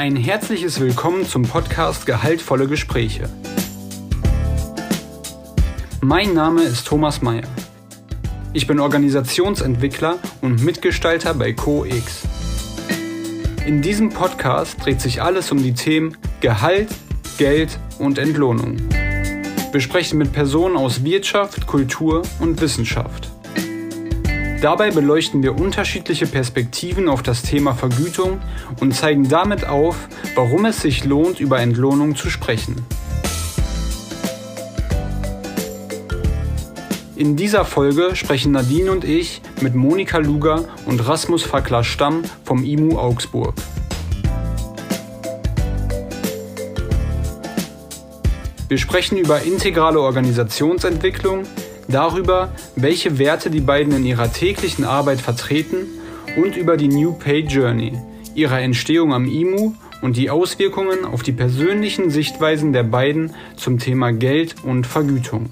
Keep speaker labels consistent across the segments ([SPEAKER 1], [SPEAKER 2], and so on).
[SPEAKER 1] Ein herzliches Willkommen zum Podcast Gehaltvolle Gespräche. Mein Name ist Thomas Mayer. Ich bin Organisationsentwickler und Mitgestalter bei CoX. In diesem Podcast dreht sich alles um die Themen Gehalt, Geld und Entlohnung. Wir sprechen mit Personen aus Wirtschaft, Kultur und Wissenschaft. Dabei beleuchten wir unterschiedliche Perspektiven auf das Thema Vergütung und zeigen damit auf, warum es sich lohnt, über Entlohnung zu sprechen. In dieser Folge sprechen Nadine und ich mit Monika Luger und Rasmus Fackler Stamm vom IMU Augsburg. Wir sprechen über integrale Organisationsentwicklung, darüber, welche Werte die beiden in ihrer täglichen Arbeit vertreten und über die New Pay Journey, ihre Entstehung am IMU und die Auswirkungen auf die persönlichen Sichtweisen der beiden zum Thema Geld und Vergütung.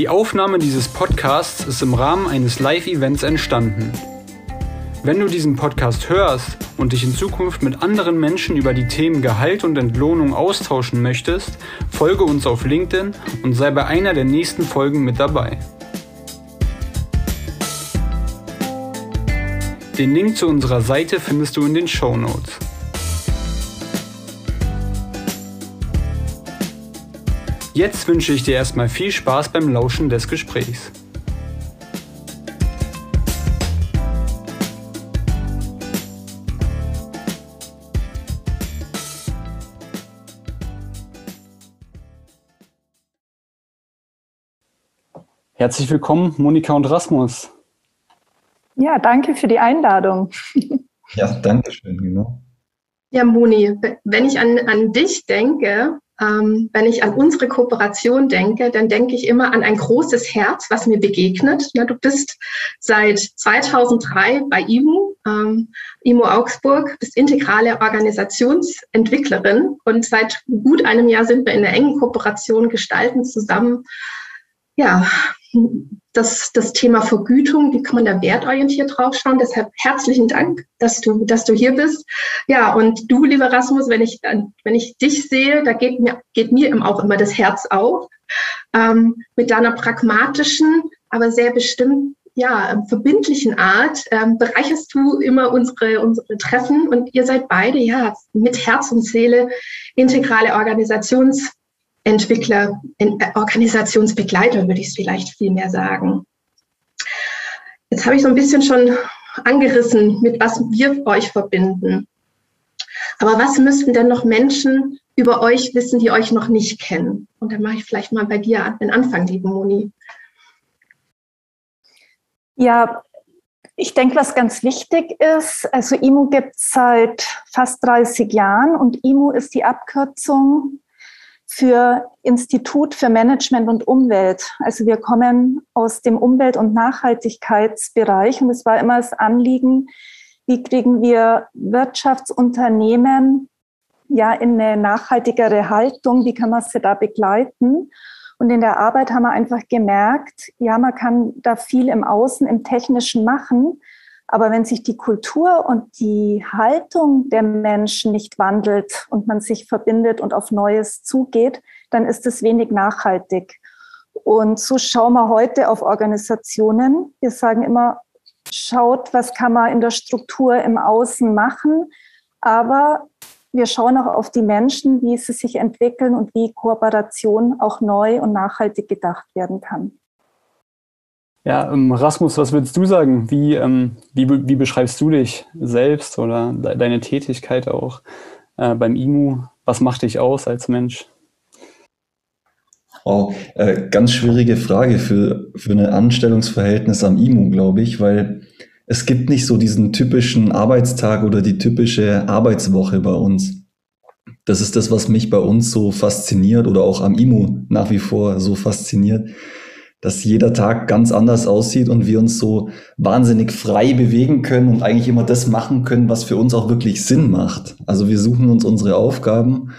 [SPEAKER 1] Die Aufnahme dieses Podcasts ist im Rahmen eines Live-Events entstanden. Wenn du diesen Podcast hörst und dich in Zukunft mit anderen Menschen über die Themen Gehalt und Entlohnung austauschen möchtest, folge uns auf LinkedIn und sei bei einer der nächsten Folgen mit dabei. Den Link zu unserer Seite findest du in den Show Notes. Jetzt wünsche ich dir erstmal viel Spaß beim Lauschen des Gesprächs. Herzlich willkommen, Monika und Rasmus.
[SPEAKER 2] Ja, danke für die Einladung.
[SPEAKER 3] Ja, danke schön, genau.
[SPEAKER 4] Ja, Moni, wenn ich an, an dich denke, ähm, wenn ich an unsere Kooperation denke, dann denke ich immer an ein großes Herz, was mir begegnet. Na, du bist seit 2003 bei IMU, ähm, IMU Augsburg, bist integrale Organisationsentwicklerin und seit gut einem Jahr sind wir in der engen Kooperation, gestalten zusammen ja, das, das Thema Vergütung, wie kann man da wertorientiert draufschauen? Deshalb herzlichen Dank, dass du, dass du hier bist. Ja, und du, lieber Rasmus, wenn ich, wenn ich dich sehe, da geht mir, geht mir auch immer das Herz auf. Ähm, mit deiner pragmatischen, aber sehr bestimmt ja, verbindlichen Art ähm, bereicherst du immer unsere, unsere Treffen und ihr seid beide ja mit Herz und Seele integrale Organisations Entwickler, äh, Organisationsbegleiter würde ich es vielleicht viel mehr sagen. Jetzt habe ich so ein bisschen schon angerissen, mit was wir euch verbinden. Aber was müssten denn noch Menschen über euch wissen, die euch noch nicht kennen? Und dann mache ich vielleicht mal bei dir den Anfang, liebe Moni.
[SPEAKER 2] Ja, ich denke, was ganz wichtig ist, also IMU gibt es seit fast 30 Jahren und IMU ist die Abkürzung für Institut für Management und Umwelt. Also wir kommen aus dem Umwelt- und Nachhaltigkeitsbereich und es war immer das Anliegen, wie kriegen wir Wirtschaftsunternehmen ja in eine nachhaltigere Haltung, wie kann man sie da begleiten? Und in der Arbeit haben wir einfach gemerkt, ja, man kann da viel im Außen, im Technischen machen, aber wenn sich die Kultur und die Haltung der Menschen nicht wandelt und man sich verbindet und auf Neues zugeht, dann ist es wenig nachhaltig. Und so schauen wir heute auf Organisationen. Wir sagen immer, schaut, was kann man in der Struktur im Außen machen, aber wir schauen auch auf die Menschen, wie sie sich entwickeln und wie Kooperation auch neu und nachhaltig gedacht werden kann.
[SPEAKER 1] Ja, ähm, Rasmus, was würdest du sagen? Wie, ähm, wie, wie beschreibst du dich selbst oder de deine Tätigkeit auch äh, beim IMU? Was macht dich aus als Mensch?
[SPEAKER 3] Oh, äh, ganz schwierige Frage für, für ein Anstellungsverhältnis am IMU, glaube ich, weil es gibt nicht so diesen typischen Arbeitstag oder die typische Arbeitswoche bei uns. Das ist das, was mich bei uns so fasziniert oder auch am IMU nach wie vor so fasziniert dass jeder Tag ganz anders aussieht und wir uns so wahnsinnig frei bewegen können und eigentlich immer das machen können, was für uns auch wirklich Sinn macht. Also wir suchen uns unsere Aufgaben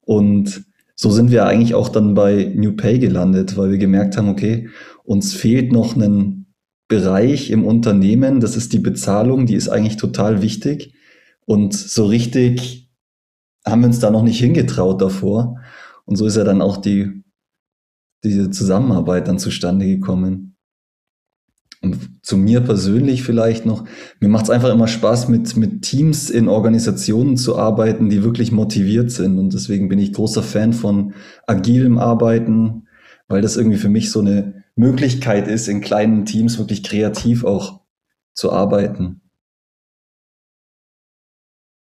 [SPEAKER 3] und so sind wir eigentlich auch dann bei New Pay gelandet, weil wir gemerkt haben, okay, uns fehlt noch ein Bereich im Unternehmen, das ist die Bezahlung, die ist eigentlich total wichtig. Und so richtig haben wir uns da noch nicht hingetraut davor. Und so ist ja dann auch die, diese Zusammenarbeit dann zustande gekommen. Und zu mir persönlich vielleicht noch, mir macht es einfach immer Spaß, mit, mit Teams in Organisationen zu arbeiten, die wirklich motiviert sind. Und deswegen bin ich großer Fan von agilem Arbeiten, weil das irgendwie für mich so eine Möglichkeit ist, in kleinen Teams wirklich kreativ auch zu arbeiten.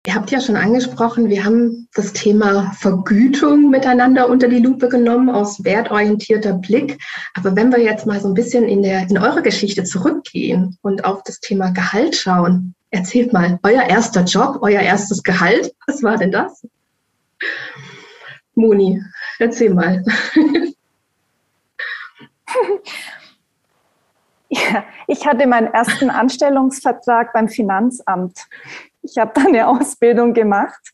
[SPEAKER 4] Ihr habt ja schon angesprochen, wir haben das Thema Vergütung miteinander unter die Lupe genommen aus wertorientierter Blick. Aber wenn wir jetzt mal so ein bisschen in, der, in eure Geschichte zurückgehen und auf das Thema Gehalt schauen, erzählt mal, euer erster Job, euer erstes Gehalt, was war denn das? Moni, erzähl mal.
[SPEAKER 2] Ja, ich hatte meinen ersten Anstellungsvertrag beim Finanzamt. Ich habe da eine Ausbildung gemacht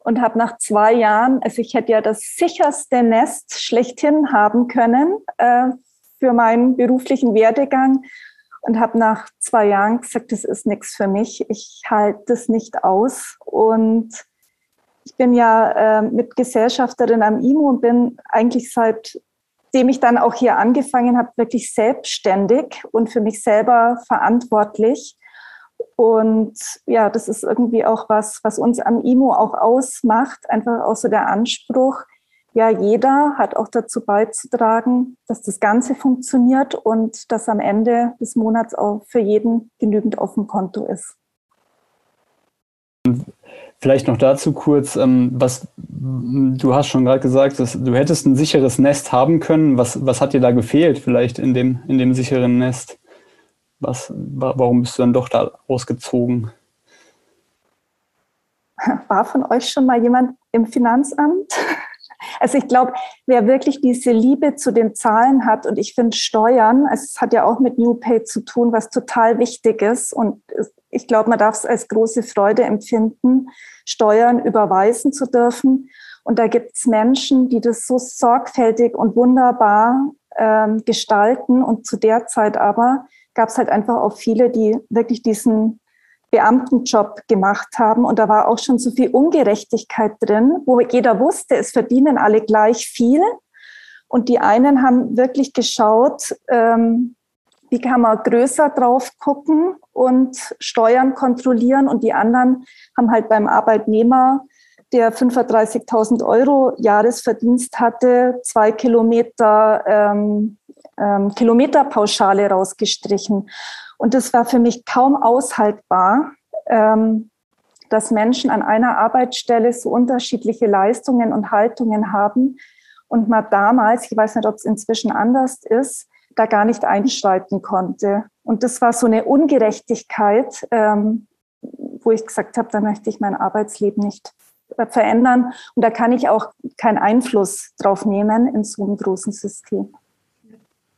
[SPEAKER 2] und habe nach zwei Jahren, also ich hätte ja das sicherste Nest schlechthin haben können äh, für meinen beruflichen Werdegang und habe nach zwei Jahren gesagt, das ist nichts für mich, ich halte das nicht aus. Und ich bin ja äh, Mitgesellschafterin am IMO und bin eigentlich seitdem ich dann auch hier angefangen habe, wirklich selbstständig und für mich selber verantwortlich. Und ja, das ist irgendwie auch was, was uns am IMO auch ausmacht, einfach auch so der Anspruch, ja, jeder hat auch dazu beizutragen, dass das Ganze funktioniert und dass am Ende des Monats auch für jeden genügend auf dem Konto ist.
[SPEAKER 1] Vielleicht noch dazu kurz, ähm, was du hast schon gerade gesagt, dass du hättest ein sicheres Nest haben können. Was, was hat dir da gefehlt, vielleicht in dem, in dem sicheren Nest? Was, warum bist du dann doch da ausgezogen?
[SPEAKER 2] War von euch schon mal jemand im Finanzamt? Also ich glaube, wer wirklich diese Liebe zu den Zahlen hat und ich finde Steuern, es hat ja auch mit New Pay zu tun, was total wichtig ist und ich glaube, man darf es als große Freude empfinden, Steuern überweisen zu dürfen. Und da gibt es Menschen, die das so sorgfältig und wunderbar ähm, gestalten und zu der Zeit aber gab es halt einfach auch viele, die wirklich diesen Beamtenjob gemacht haben. Und da war auch schon so viel Ungerechtigkeit drin, wo jeder wusste, es verdienen alle gleich viel. Und die einen haben wirklich geschaut, ähm, wie kann man größer drauf gucken und Steuern kontrollieren. Und die anderen haben halt beim Arbeitnehmer, der 35.000 Euro Jahresverdienst hatte, zwei Kilometer ähm, ähm, Kilometerpauschale rausgestrichen. Und das war für mich kaum aushaltbar, ähm, dass Menschen an einer Arbeitsstelle so unterschiedliche Leistungen und Haltungen haben und man damals, ich weiß nicht, ob es inzwischen anders ist, da gar nicht einschreiten konnte. Und das war so eine Ungerechtigkeit, ähm, wo ich gesagt habe, da möchte ich mein Arbeitsleben nicht äh, verändern. Und da kann ich auch keinen Einfluss drauf nehmen in so einem großen System.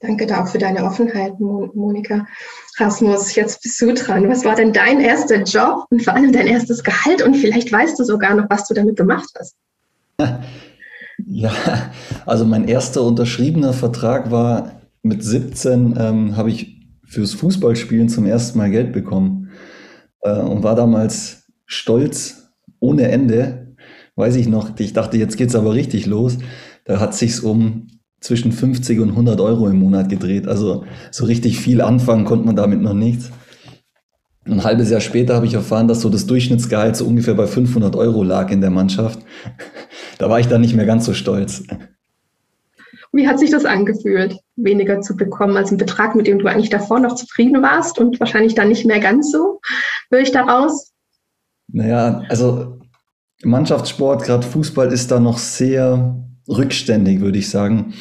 [SPEAKER 4] Danke da auch für deine Offenheit, Monika. Rasmus, jetzt bist du dran. Was war denn dein erster Job und vor allem dein erstes Gehalt? Und vielleicht weißt du sogar noch, was du damit gemacht hast.
[SPEAKER 3] Ja, also mein erster unterschriebener Vertrag war mit 17, ähm, habe ich fürs Fußballspielen zum ersten Mal Geld bekommen äh, und war damals stolz ohne Ende. Weiß ich noch, ich dachte, jetzt geht's aber richtig los. Da hat sich's um zwischen 50 und 100 Euro im Monat gedreht. Also so richtig viel anfangen konnte man damit noch nicht. Ein halbes Jahr später habe ich erfahren, dass so das Durchschnittsgehalt so ungefähr bei 500 Euro lag in der Mannschaft. Da war ich dann nicht mehr ganz so stolz.
[SPEAKER 4] Wie hat sich das angefühlt, weniger zu bekommen als ein Betrag, mit dem du eigentlich davor noch zufrieden warst und wahrscheinlich dann nicht mehr ganz so? Höre ich daraus?
[SPEAKER 3] Naja, also Mannschaftssport, gerade Fußball, ist da noch sehr rückständig, würde ich sagen.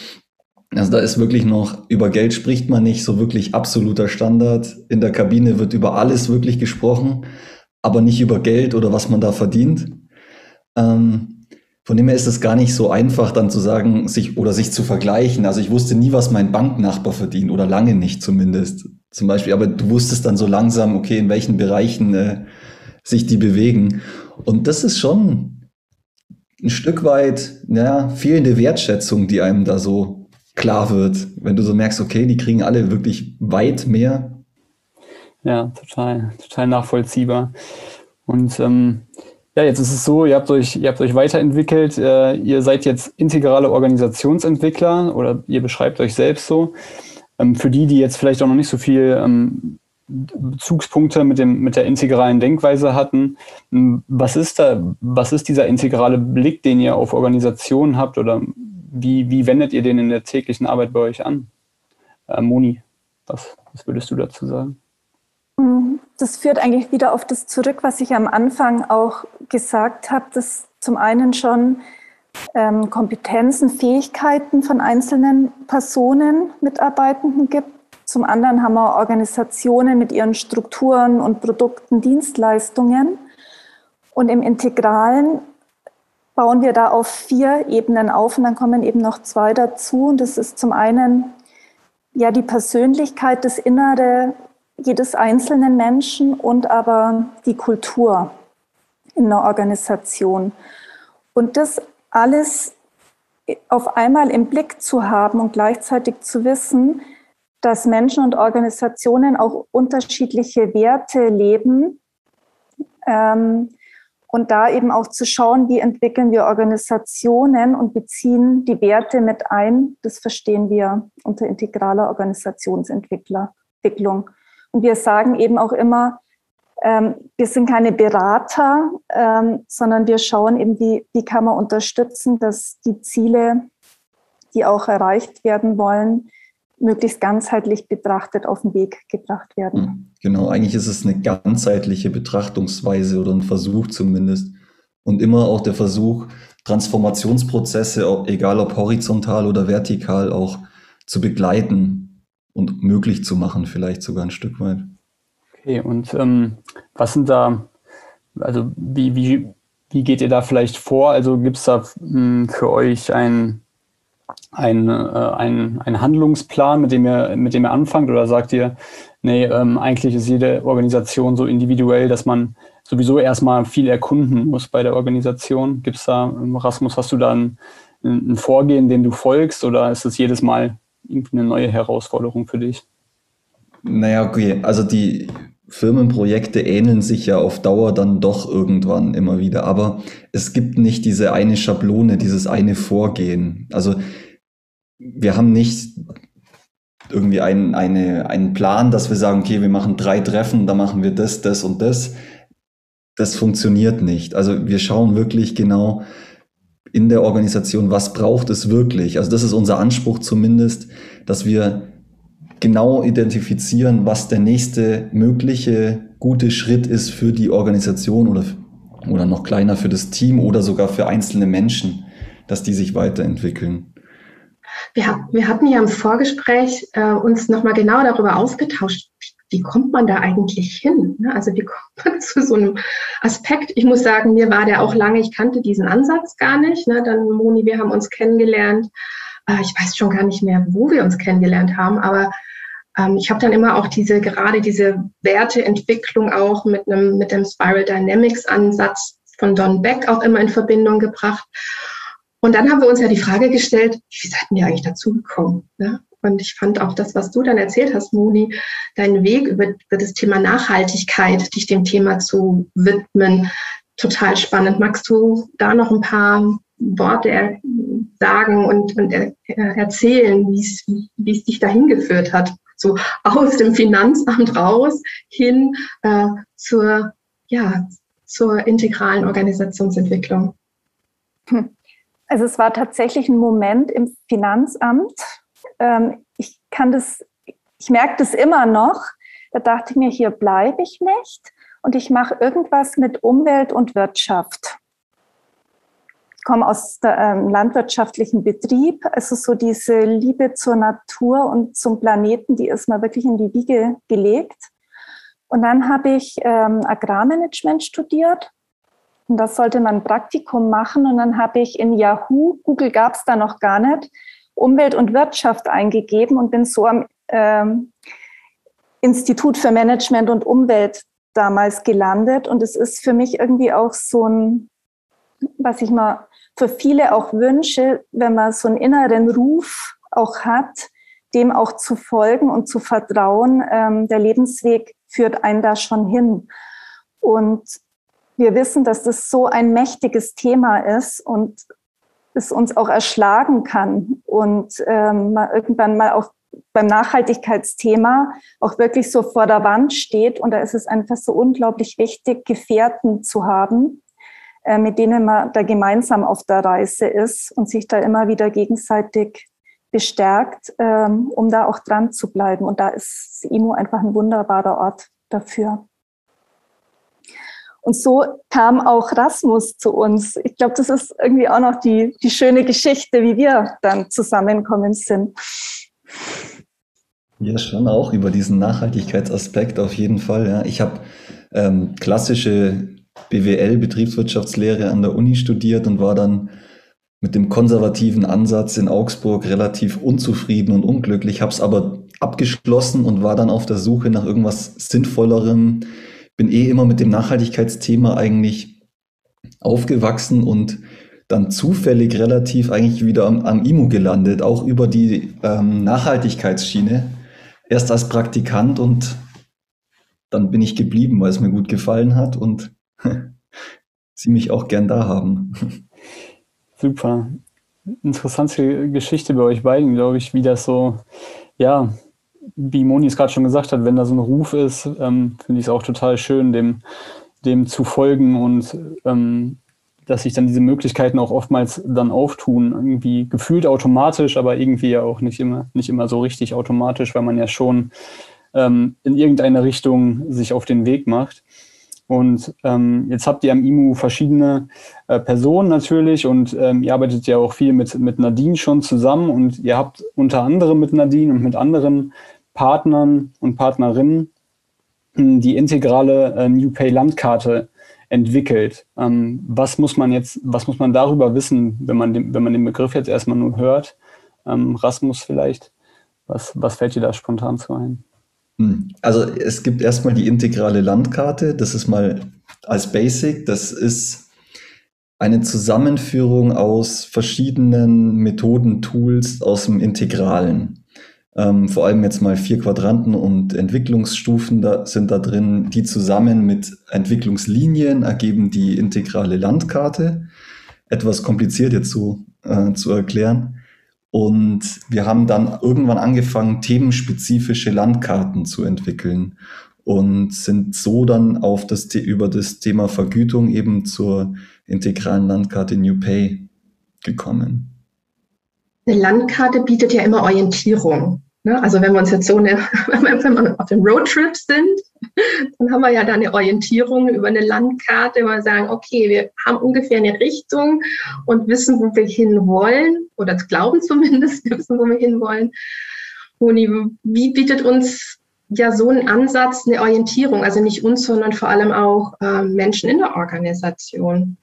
[SPEAKER 3] Also da ist wirklich noch, über Geld spricht man nicht, so wirklich absoluter Standard. In der Kabine wird über alles wirklich gesprochen, aber nicht über Geld oder was man da verdient. Ähm, von dem her ist es gar nicht so einfach, dann zu sagen, sich oder sich zu vergleichen. Also ich wusste nie, was mein Banknachbar verdient oder lange nicht zumindest. Zum Beispiel, aber du wusstest dann so langsam, okay, in welchen Bereichen äh, sich die bewegen. Und das ist schon ein Stück weit ja, fehlende Wertschätzung, die einem da so klar wird, wenn du so merkst, okay, die kriegen alle wirklich weit mehr.
[SPEAKER 1] Ja, total, total nachvollziehbar. Und ähm, ja, jetzt ist es so, ihr habt euch, ihr habt euch weiterentwickelt, äh, ihr seid jetzt integrale Organisationsentwickler oder ihr beschreibt euch selbst so. Ähm, für die, die jetzt vielleicht auch noch nicht so viel ähm, Bezugspunkte mit, dem, mit der integralen Denkweise hatten, ähm, was ist da, was ist dieser integrale Blick, den ihr auf Organisationen habt oder wie, wie wendet ihr den in der täglichen Arbeit bei euch an? Äh, Moni, was, was würdest du dazu sagen?
[SPEAKER 2] Mhm. Das führt eigentlich wieder auf das zurück, was ich am Anfang auch gesagt habe, dass zum einen schon ähm, Kompetenzen, Fähigkeiten von einzelnen Personen, Mitarbeitenden gibt. Zum anderen haben wir Organisationen mit ihren Strukturen und Produkten, Dienstleistungen. Und im Integralen bauen wir da auf vier Ebenen auf und dann kommen eben noch zwei dazu. Und das ist zum einen ja die Persönlichkeit, das Innere jedes einzelnen Menschen und aber die Kultur in einer Organisation. Und das alles auf einmal im Blick zu haben und gleichzeitig zu wissen, dass Menschen und Organisationen auch unterschiedliche Werte leben ähm, und da eben auch zu schauen, wie entwickeln wir Organisationen und beziehen die Werte mit ein, das verstehen wir unter integraler Organisationsentwicklung. Und wir sagen eben auch immer, ähm, wir sind keine Berater, ähm, sondern wir schauen eben, wie, wie kann man unterstützen, dass die Ziele, die auch erreicht werden wollen, möglichst ganzheitlich betrachtet auf den Weg gebracht werden. Hm,
[SPEAKER 3] genau, eigentlich ist es eine ganzheitliche Betrachtungsweise oder ein Versuch zumindest. Und immer auch der Versuch, Transformationsprozesse, egal ob horizontal oder vertikal, auch zu begleiten und möglich zu machen, vielleicht sogar ein Stück weit.
[SPEAKER 1] Okay, und ähm, was sind da, also wie, wie, wie geht ihr da vielleicht vor? Also gibt es da mh, hm, für euch ein, ein, äh, ein, ein Handlungsplan, mit dem, ihr, mit dem ihr anfangt? Oder sagt ihr, nee, ähm, eigentlich ist jede Organisation so individuell, dass man sowieso erstmal viel erkunden muss bei der Organisation? Gibt es da, Rasmus, hast du da ein, ein Vorgehen, dem du folgst? Oder ist es jedes Mal irgendwie eine neue Herausforderung für dich?
[SPEAKER 3] Naja, okay. Also die Firmenprojekte ähneln sich ja auf Dauer dann doch irgendwann immer wieder. Aber es gibt nicht diese eine Schablone, dieses eine Vorgehen. Also wir haben nicht irgendwie einen, eine, einen Plan, dass wir sagen, okay, wir machen drei Treffen, da machen wir das, das und das. Das funktioniert nicht. Also wir schauen wirklich genau, in der Organisation, was braucht es wirklich. Also das ist unser Anspruch zumindest, dass wir genau identifizieren, was der nächste mögliche gute Schritt ist für die Organisation oder, oder noch kleiner für das Team oder sogar für einzelne Menschen, dass die sich weiterentwickeln.
[SPEAKER 4] Wir, wir hatten ja im Vorgespräch äh, uns nochmal genau darüber ausgetauscht, wie kommt man da eigentlich hin? Ne? Also wie kommt man zu so einem Aspekt? Ich muss sagen, mir war der auch lange, ich kannte diesen Ansatz gar nicht. Ne? Dann Moni, wir haben uns kennengelernt. Äh, ich weiß schon gar nicht mehr, wo wir uns kennengelernt haben, aber ähm, ich habe dann immer auch diese, gerade diese Werteentwicklung auch mit einem, mit dem Spiral Dynamics Ansatz von Don Beck auch immer in Verbindung gebracht. Und dann haben wir uns ja die Frage gestellt, wie seid ihr eigentlich dazu gekommen? Ne? Und ich fand auch das, was du dann erzählt hast, Moni, deinen Weg über, über das Thema Nachhaltigkeit, dich dem Thema zu widmen, total spannend. Magst du da noch ein paar Worte sagen und, und er, erzählen, wie es dich dahin geführt hat? So aus dem Finanzamt raus hin äh, zur, ja, zur integralen Organisationsentwicklung.
[SPEAKER 2] Hm. Also es war tatsächlich ein Moment im Finanzamt, ähm, ich kann das, ich merke das immer noch. Da dachte ich mir, hier bleibe ich nicht und ich mache irgendwas mit Umwelt und Wirtschaft. Ich komme aus einem ähm, landwirtschaftlichen Betrieb. Also so diese Liebe zur Natur und zum Planeten, die ist mir wirklich in die Wiege gelegt. Und dann habe ich ähm, Agrarmanagement studiert und das sollte man Praktikum machen. Und dann habe ich in Yahoo, Google gab es da noch gar nicht, Umwelt und Wirtschaft eingegeben und bin so am ähm, Institut für Management und Umwelt damals gelandet. Und es ist für mich irgendwie auch so ein, was ich mal für viele auch wünsche, wenn man so einen inneren Ruf auch hat, dem auch zu folgen und zu vertrauen. Ähm, der Lebensweg führt einen da schon hin. Und wir wissen, dass das so ein mächtiges Thema ist und es uns auch erschlagen kann und ähm, mal irgendwann mal auch beim Nachhaltigkeitsthema auch wirklich so vor der Wand steht. Und da ist es einfach so unglaublich wichtig, Gefährten zu haben, äh, mit denen man da gemeinsam auf der Reise ist und sich da immer wieder gegenseitig bestärkt, ähm, um da auch dran zu bleiben. Und da ist IMO einfach ein wunderbarer Ort dafür. Und so kam auch Rasmus zu uns. Ich glaube, das ist irgendwie auch noch die, die schöne Geschichte, wie wir dann zusammenkommen sind.
[SPEAKER 3] Ja, schon auch über diesen Nachhaltigkeitsaspekt auf jeden Fall. Ja. Ich habe ähm, klassische BWL, Betriebswirtschaftslehre an der Uni studiert und war dann mit dem konservativen Ansatz in Augsburg relativ unzufrieden und unglücklich, habe es aber abgeschlossen und war dann auf der Suche nach irgendwas Sinnvollerem, bin eh immer mit dem Nachhaltigkeitsthema eigentlich aufgewachsen und dann zufällig relativ eigentlich wieder am, am IMO gelandet, auch über die ähm, Nachhaltigkeitsschiene. Erst als Praktikant und dann bin ich geblieben, weil es mir gut gefallen hat und sie mich auch gern da haben.
[SPEAKER 1] Super. Interessante Geschichte bei euch beiden, glaube ich, wie das so, ja, wie Moni es gerade schon gesagt hat, wenn da so ein Ruf ist, ähm, finde ich es auch total schön, dem, dem zu folgen und ähm, dass sich dann diese Möglichkeiten auch oftmals dann auftun, irgendwie gefühlt automatisch, aber irgendwie ja auch nicht immer, nicht immer so richtig automatisch, weil man ja schon ähm, in irgendeine Richtung sich auf den Weg macht. Und ähm, jetzt habt ihr am IMU verschiedene äh, Personen natürlich und ähm, ihr arbeitet ja auch viel mit, mit Nadine schon zusammen und ihr habt unter anderem mit Nadine und mit anderen Partnern und Partnerinnen hm, die integrale äh, New Pay Landkarte entwickelt. Ähm, was muss man jetzt, was muss man darüber wissen, wenn man den, wenn man den Begriff jetzt erstmal nur hört? Ähm, Rasmus vielleicht, was, was fällt dir da spontan zu ein?
[SPEAKER 3] Hm, also es gibt erstmal die integrale Landkarte, das ist mal als Basic, das ist eine Zusammenführung aus verschiedenen Methoden, Tools aus dem Integralen. Ähm, vor allem jetzt mal vier Quadranten und Entwicklungsstufen da, sind da drin, die zusammen mit Entwicklungslinien ergeben die integrale Landkarte. Etwas kompliziert jetzt so äh, zu erklären. Und wir haben dann irgendwann angefangen, themenspezifische Landkarten zu entwickeln und sind so dann auf das, über das Thema Vergütung eben zur integralen Landkarte New Pay gekommen.
[SPEAKER 4] Eine Landkarte bietet ja immer Orientierung. Ne? Also wenn wir uns jetzt so eine, wenn wir auf dem Roadtrip sind, dann haben wir ja da eine Orientierung über eine Landkarte, wo wir sagen, okay, wir haben ungefähr eine Richtung und wissen, wo wir hinwollen oder glauben zumindest, wir wissen, wo wir hinwollen. Moni, wie bietet uns ja so ein Ansatz eine Orientierung, also nicht uns, sondern vor allem auch äh, Menschen in der Organisation?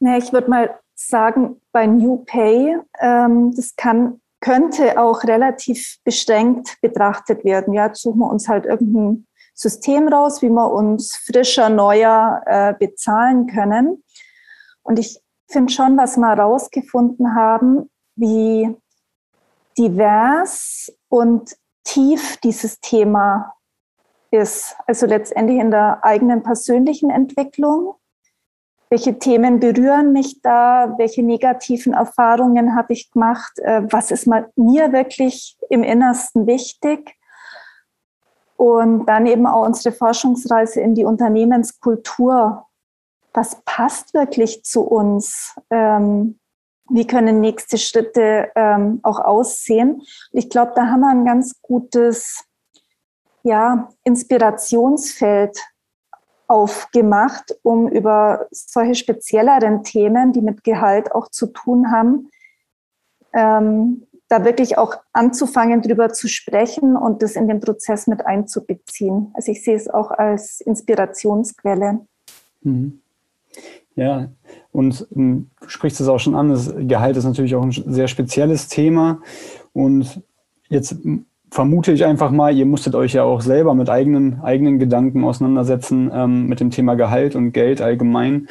[SPEAKER 2] Nee, ich würde mal sagen, bei New Pay, ähm, das kann könnte auch relativ beschränkt betrachtet werden. Ja, jetzt suchen wir uns halt irgendein System raus, wie wir uns frischer, neuer äh, bezahlen können. Und ich finde schon, was wir herausgefunden haben, wie divers und tief dieses Thema ist. Also letztendlich in der eigenen persönlichen Entwicklung, welche Themen berühren mich da? Welche negativen Erfahrungen habe ich gemacht? Äh, was ist mir wirklich im Innersten wichtig? Und dann eben auch unsere Forschungsreise in die Unternehmenskultur. Was passt wirklich zu uns? Ähm, wie können nächste Schritte ähm, auch aussehen? Ich glaube, da haben wir ein ganz gutes ja, Inspirationsfeld aufgemacht, um über solche spezielleren Themen, die mit Gehalt auch zu tun haben, ähm, da wirklich auch anzufangen, drüber zu sprechen und das in den Prozess mit einzubeziehen. Also ich sehe es auch als Inspirationsquelle.
[SPEAKER 1] Mhm. Ja, und ähm, du sprichst es auch schon an, das Gehalt ist natürlich auch ein sehr spezielles Thema. Und jetzt vermute ich einfach mal, ihr musstet euch ja auch selber mit eigenen, eigenen Gedanken auseinandersetzen ähm, mit dem Thema Gehalt und Geld allgemein.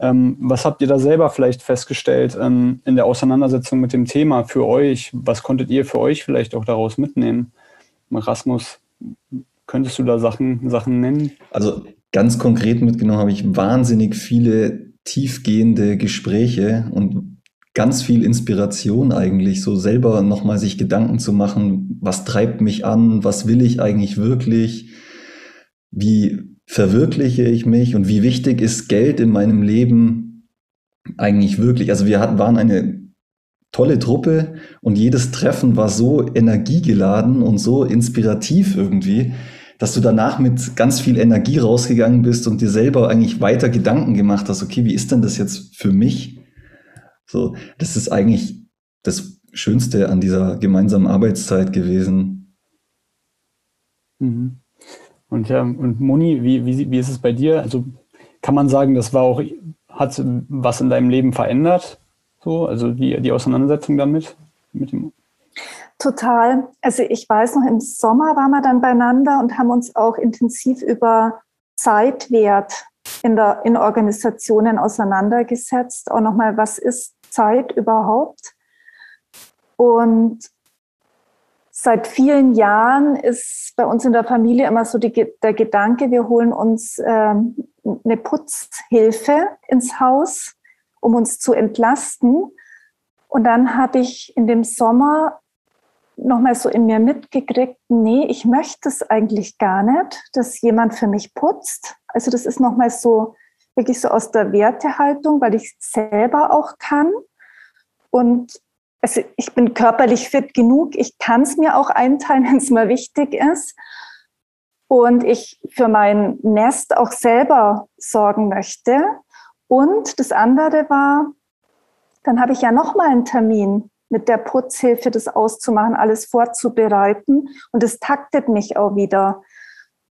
[SPEAKER 1] Ähm, was habt ihr da selber vielleicht festgestellt ähm, in der Auseinandersetzung mit dem Thema für euch? Was konntet ihr für euch vielleicht auch daraus mitnehmen? Rasmus, könntest du da Sachen, Sachen nennen?
[SPEAKER 3] Also ganz konkret mitgenommen habe ich wahnsinnig viele tiefgehende Gespräche und ganz viel Inspiration eigentlich, so selber nochmal sich Gedanken zu machen, was treibt mich an, was will ich eigentlich wirklich, wie verwirkliche ich mich und wie wichtig ist Geld in meinem Leben eigentlich wirklich. Also wir hatten, waren eine tolle Truppe und jedes Treffen war so energiegeladen und so inspirativ irgendwie, dass du danach mit ganz viel Energie rausgegangen bist und dir selber eigentlich weiter Gedanken gemacht hast, okay, wie ist denn das jetzt für mich? So, das ist eigentlich das Schönste an dieser gemeinsamen Arbeitszeit gewesen.
[SPEAKER 1] Mhm. Und ja, und Moni, wie, wie, wie ist es bei dir? Also kann man sagen, das war auch, hat was in deinem Leben verändert? So, also die, die Auseinandersetzung damit? Mit dem
[SPEAKER 2] Total. Also ich weiß noch, im Sommer waren wir dann beieinander und haben uns auch intensiv über Zeitwert in, der, in Organisationen auseinandergesetzt. Auch nochmal, was ist Zeit überhaupt? Und seit vielen Jahren ist bei uns in der Familie immer so die, der Gedanke, wir holen uns ähm, eine Putzhilfe ins Haus, um uns zu entlasten. Und dann habe ich in dem Sommer nochmal so in mir mitgekriegt, nee, ich möchte es eigentlich gar nicht, dass jemand für mich putzt. Also das ist nochmal so, wirklich so aus der Wertehaltung, weil ich selber auch kann. Und also ich bin körperlich fit genug, ich kann es mir auch einteilen, wenn es mal wichtig ist. Und ich für mein Nest auch selber sorgen möchte. Und das andere war, dann habe ich ja nochmal einen Termin mit der Putzhilfe das auszumachen, alles vorzubereiten. Und es taktet mich auch wieder.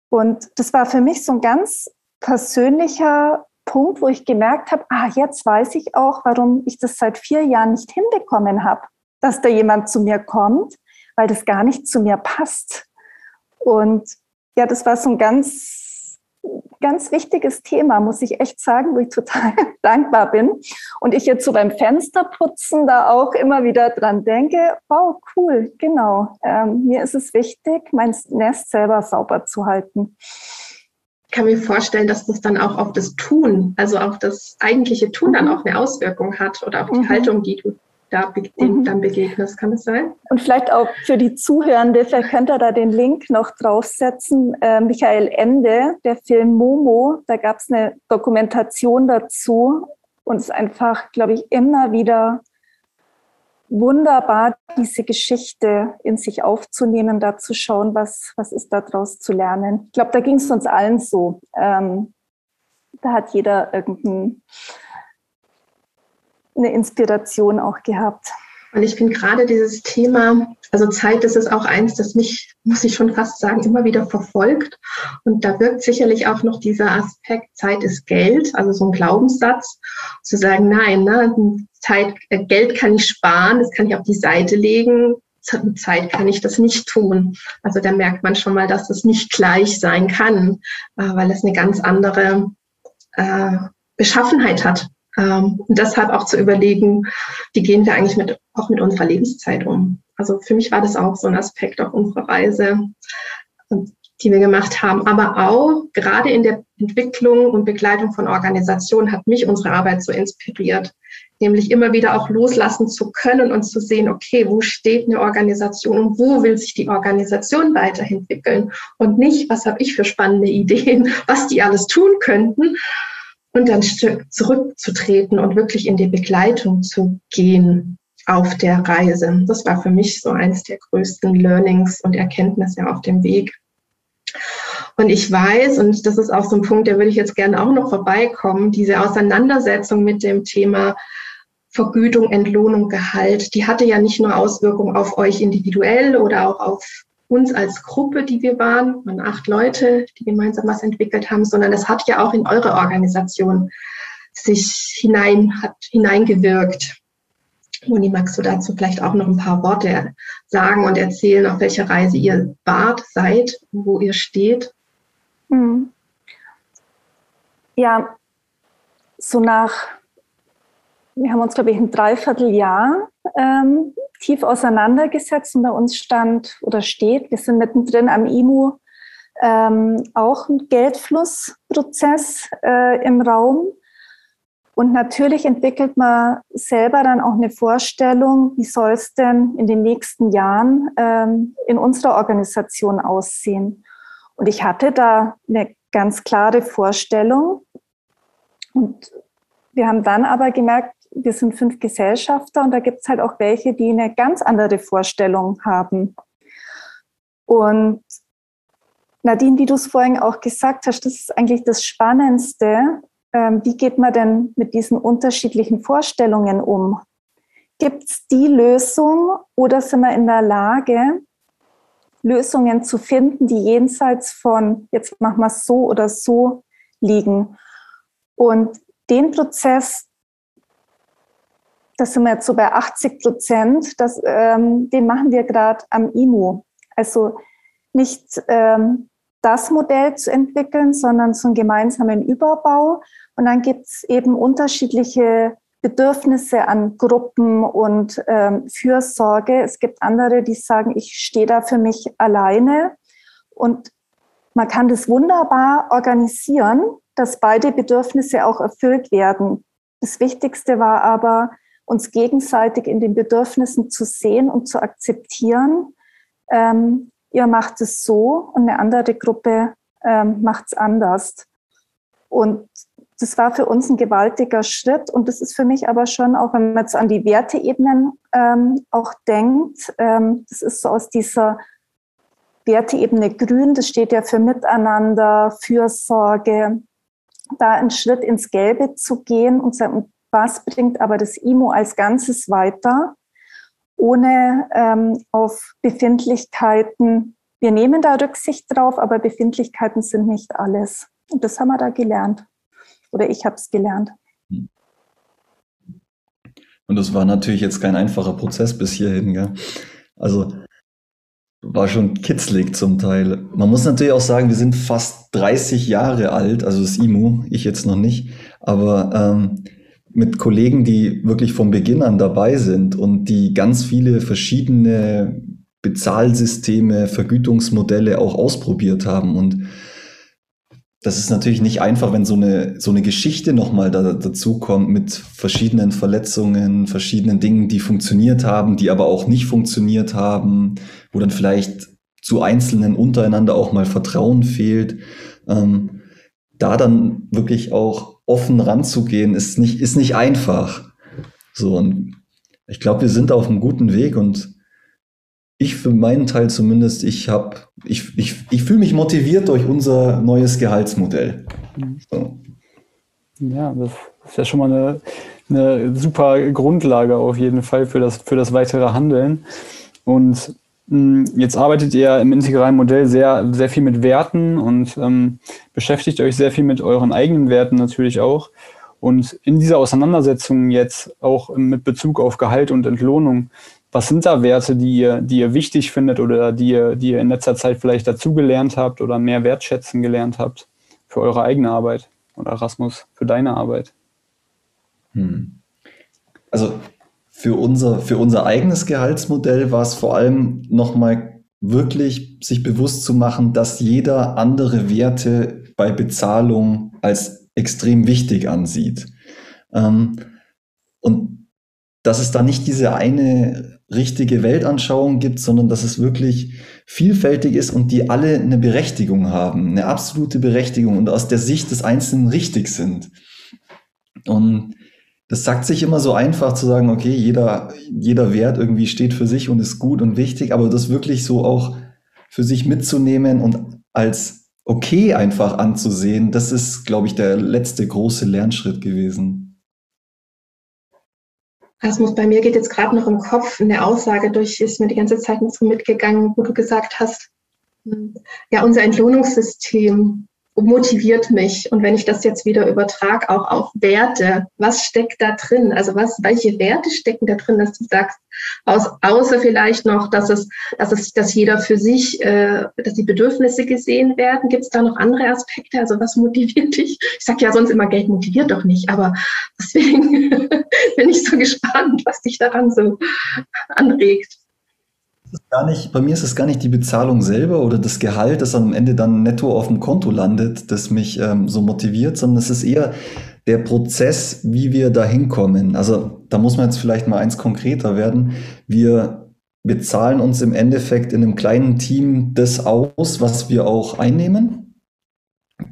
[SPEAKER 2] Und das war für mich so ein ganz persönlicher Punkt, wo ich gemerkt habe, ah, jetzt weiß ich auch, warum ich das seit vier Jahren nicht hinbekommen habe, dass da jemand zu mir kommt, weil das gar nicht zu mir passt. Und ja, das war so ein ganz ganz wichtiges Thema, muss ich echt sagen, wo ich total dankbar bin. Und ich jetzt so beim Fensterputzen da auch immer wieder dran denke, wow, cool, genau. Ähm, mir ist es wichtig, mein Nest selber sauber zu halten.
[SPEAKER 4] Ich kann mir vorstellen, dass das dann auch auf das Tun, also auf das eigentliche Tun dann mhm. auch eine Auswirkung hat oder auf die mhm. Haltung, die du da dem mhm. dann begegnest. Kann es sein?
[SPEAKER 2] Und vielleicht auch für die Zuhörende, vielleicht könnt ihr da den Link noch draufsetzen. Äh, Michael Ende, der Film Momo, da gab es eine Dokumentation dazu und es ist einfach, glaube ich, immer wieder wunderbar, diese Geschichte in sich aufzunehmen, da zu schauen, was, was ist daraus zu lernen. Ich glaube, da ging es uns allen so. Ähm, da hat jeder irgendein eine Inspiration auch gehabt.
[SPEAKER 4] Und ich finde gerade dieses Thema, also Zeit, das ist auch eins, das mich, muss ich schon fast sagen, immer wieder verfolgt. Und da wirkt sicherlich auch noch dieser Aspekt, Zeit ist Geld, also so ein Glaubenssatz, zu sagen, nein, ne, Zeit, äh, Geld kann ich sparen, das kann ich auf die Seite legen, Zeit kann ich das nicht tun. Also da merkt man schon mal, dass das nicht gleich sein kann, äh, weil es eine ganz andere äh, Beschaffenheit hat. Ähm, und deshalb auch zu überlegen, wie gehen wir eigentlich mit, auch mit unserer Lebenszeit um. Also für mich war das auch so ein Aspekt auf unserer Reise, die wir gemacht haben. Aber auch gerade in der Entwicklung und Begleitung von Organisationen hat mich unsere Arbeit so inspiriert, nämlich immer wieder auch loslassen zu können und zu sehen, okay, wo steht eine Organisation und wo will sich die Organisation weiterentwickeln und nicht, was habe ich für spannende Ideen, was die alles tun könnten, und dann zurückzutreten und wirklich in die Begleitung zu gehen auf der Reise. Das war für mich so eins der größten Learnings und Erkenntnisse auf dem Weg. Und ich weiß, und das ist auch so ein Punkt, der würde ich jetzt gerne auch noch vorbeikommen, diese Auseinandersetzung mit dem Thema Vergütung, Entlohnung, Gehalt, die hatte ja nicht nur Auswirkungen auf euch individuell oder auch auf uns als Gruppe, die wir waren, waren acht Leute, die gemeinsam was entwickelt haben, sondern es hat ja auch in eure Organisation sich hinein, hat hineingewirkt. Moni, magst du dazu vielleicht auch noch ein paar Worte sagen und erzählen, auf welcher Reise ihr wart, seid, wo ihr steht? Hm.
[SPEAKER 2] Ja, so nach, wir haben uns, glaube ich, ein Dreivierteljahr ähm, tief auseinandergesetzt und bei uns stand oder steht, wir sind mittendrin am IMU, ähm, auch ein Geldflussprozess äh, im Raum. Und natürlich entwickelt man selber dann auch eine Vorstellung, wie soll es denn in den nächsten Jahren ähm, in unserer Organisation aussehen. Und ich hatte da eine ganz klare Vorstellung. Und wir haben dann aber gemerkt, wir sind fünf Gesellschafter und da gibt es halt auch welche, die eine ganz andere Vorstellung haben. Und Nadine, wie du es vorhin auch gesagt hast, das ist eigentlich das Spannendste. Ähm, wie geht man denn mit diesen unterschiedlichen Vorstellungen um? Gibt es die Lösung oder sind wir in der Lage, Lösungen zu finden, die jenseits von jetzt machen wir es so oder so liegen? Und den Prozess, das sind wir jetzt so bei 80 Prozent, das, ähm, den machen wir gerade am IMU. Also nicht ähm, das Modell zu entwickeln, sondern so einen gemeinsamen Überbau. Und dann gibt es eben unterschiedliche Bedürfnisse an Gruppen und ähm, Fürsorge. Es gibt andere, die sagen, ich stehe da für mich alleine. Und man kann das wunderbar organisieren, dass beide Bedürfnisse auch erfüllt werden. Das Wichtigste war aber, uns gegenseitig in den Bedürfnissen zu sehen und zu akzeptieren, ähm, ihr macht es so und eine andere Gruppe ähm, macht es anders. Und das war für uns ein gewaltiger Schritt und das ist für mich aber schon auch, wenn man jetzt an die Werteebenen ähm, auch denkt, ähm, das ist so aus dieser Werteebene Grün, das steht ja für Miteinander, Fürsorge, da einen Schritt ins Gelbe zu gehen und sagen, was bringt aber das IMO als Ganzes weiter? ohne ähm, auf Befindlichkeiten. Wir nehmen da Rücksicht drauf, aber Befindlichkeiten sind nicht alles. Und das haben wir da gelernt. Oder ich habe es gelernt.
[SPEAKER 3] Und das war natürlich jetzt kein einfacher Prozess bis hierhin. Gell? Also war schon kitzlig zum Teil. Man muss natürlich auch sagen, wir sind fast 30 Jahre alt, also das IMU, ich jetzt noch nicht, aber ähm, mit Kollegen, die wirklich von Beginn an dabei sind und die ganz viele verschiedene Bezahlsysteme, Vergütungsmodelle auch ausprobiert haben. Und das ist natürlich nicht einfach, wenn so eine, so eine Geschichte nochmal da, dazu kommt mit verschiedenen Verletzungen, verschiedenen Dingen, die funktioniert haben, die aber auch nicht funktioniert haben, wo dann vielleicht zu Einzelnen untereinander auch mal Vertrauen fehlt. Ähm, da dann wirklich auch offen ranzugehen, ist nicht, ist nicht einfach. So, und ich glaube, wir sind auf einem guten Weg und ich für meinen Teil zumindest, ich habe, ich, ich, ich fühle mich motiviert durch unser neues Gehaltsmodell. So.
[SPEAKER 1] Ja, das ist ja schon mal eine, eine super Grundlage auf jeden Fall für das, für das weitere Handeln. Und jetzt arbeitet ihr im integralen Modell sehr, sehr viel mit Werten und ähm, beschäftigt euch sehr viel mit euren eigenen Werten natürlich auch. Und in dieser Auseinandersetzung jetzt auch mit Bezug auf Gehalt und Entlohnung, was sind da Werte, die ihr, die ihr wichtig findet oder die ihr, die ihr in letzter Zeit vielleicht dazugelernt habt oder mehr wertschätzen gelernt habt für eure eigene Arbeit? Oder Erasmus, für deine Arbeit?
[SPEAKER 3] Hm. Also für unser, für unser eigenes Gehaltsmodell war es vor allem nochmal wirklich sich bewusst zu machen, dass jeder andere Werte bei Bezahlung als extrem wichtig ansieht. Ähm, und dass es da nicht diese eine richtige Weltanschauung gibt, sondern dass es wirklich vielfältig ist und die alle eine Berechtigung haben, eine absolute Berechtigung und aus der Sicht des Einzelnen richtig sind. Und das sagt sich immer so einfach zu sagen, okay, jeder, jeder Wert irgendwie steht für sich und ist gut und wichtig, aber das wirklich so auch für sich mitzunehmen und als okay einfach anzusehen, das ist, glaube ich, der letzte große Lernschritt gewesen.
[SPEAKER 4] Asmus, bei mir geht jetzt gerade noch im Kopf eine Aussage durch, ist mir die ganze Zeit noch so mitgegangen, wo du gesagt hast, ja, unser Entlohnungssystem motiviert mich? Und wenn ich das jetzt wieder übertrage, auch auf Werte, was steckt da drin? Also was, welche Werte stecken da drin, dass du sagst, aus, außer vielleicht noch, dass es, dass es, dass jeder für sich, äh, dass die Bedürfnisse gesehen werden. Gibt es da noch andere Aspekte? Also was motiviert dich? Ich sage ja sonst immer, Geld motiviert doch nicht, aber deswegen bin ich so gespannt, was dich daran so anregt
[SPEAKER 3] gar nicht, bei mir ist es gar nicht die Bezahlung selber oder das Gehalt, das am Ende dann netto auf dem Konto landet, das mich ähm, so motiviert, sondern es ist eher der Prozess, wie wir da hinkommen. Also da muss man jetzt vielleicht mal eins konkreter werden. Wir bezahlen uns im Endeffekt in einem kleinen Team das aus, was wir auch einnehmen,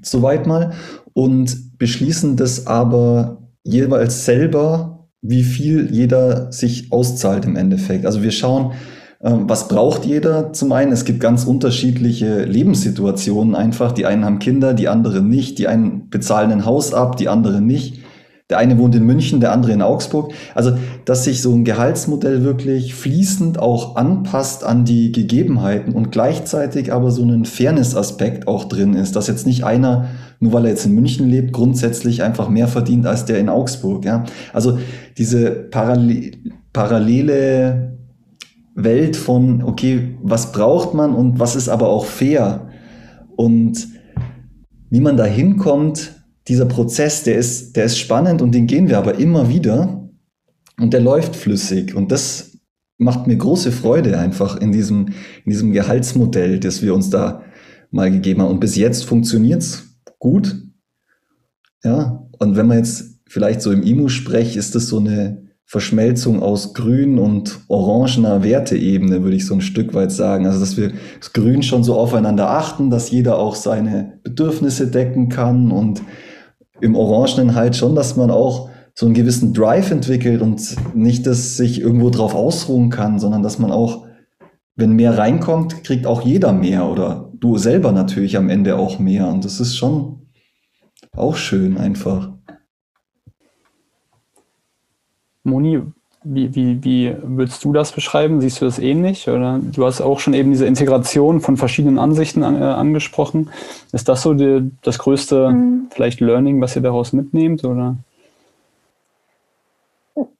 [SPEAKER 3] soweit mal, und beschließen das aber jeweils selber, wie viel jeder sich auszahlt im Endeffekt. Also wir schauen, was braucht jeder? Zum einen, es gibt ganz unterschiedliche Lebenssituationen einfach. Die einen haben Kinder, die anderen nicht. Die einen bezahlen ein Haus ab, die anderen nicht. Der eine wohnt in München, der andere in Augsburg. Also, dass sich so ein Gehaltsmodell wirklich fließend auch anpasst an die Gegebenheiten und gleichzeitig aber so ein Fairness-Aspekt auch drin ist, dass jetzt nicht einer, nur weil er jetzt in München lebt, grundsätzlich einfach mehr verdient als der in Augsburg. Ja? Also diese Parallel parallele Welt von, okay, was braucht man und was ist aber auch fair? Und wie man da hinkommt, dieser Prozess, der ist, der ist spannend und den gehen wir aber immer wieder und der läuft flüssig und das macht mir große Freude einfach in diesem, in diesem Gehaltsmodell, das wir uns da mal gegeben haben. Und bis jetzt funktioniert es gut. Ja, und wenn man jetzt vielleicht so im IMU-Sprech, ist das so eine, Verschmelzung aus grün und orangener Werteebene, würde ich so ein Stück weit sagen. Also, dass wir das Grün schon so aufeinander achten, dass jeder auch seine Bedürfnisse decken kann und im Orangenen halt schon, dass man auch so einen gewissen Drive entwickelt und nicht, dass sich irgendwo drauf ausruhen kann, sondern dass man auch, wenn mehr reinkommt, kriegt auch jeder mehr oder du selber natürlich am Ende auch mehr. Und das ist schon auch schön einfach.
[SPEAKER 1] Moni, wie, wie, wie würdest du das beschreiben? Siehst du das ähnlich? Oder du hast auch schon eben diese Integration von verschiedenen Ansichten an, äh, angesprochen. Ist das so die, das größte mhm. vielleicht Learning, was ihr daraus mitnehmt? Oder?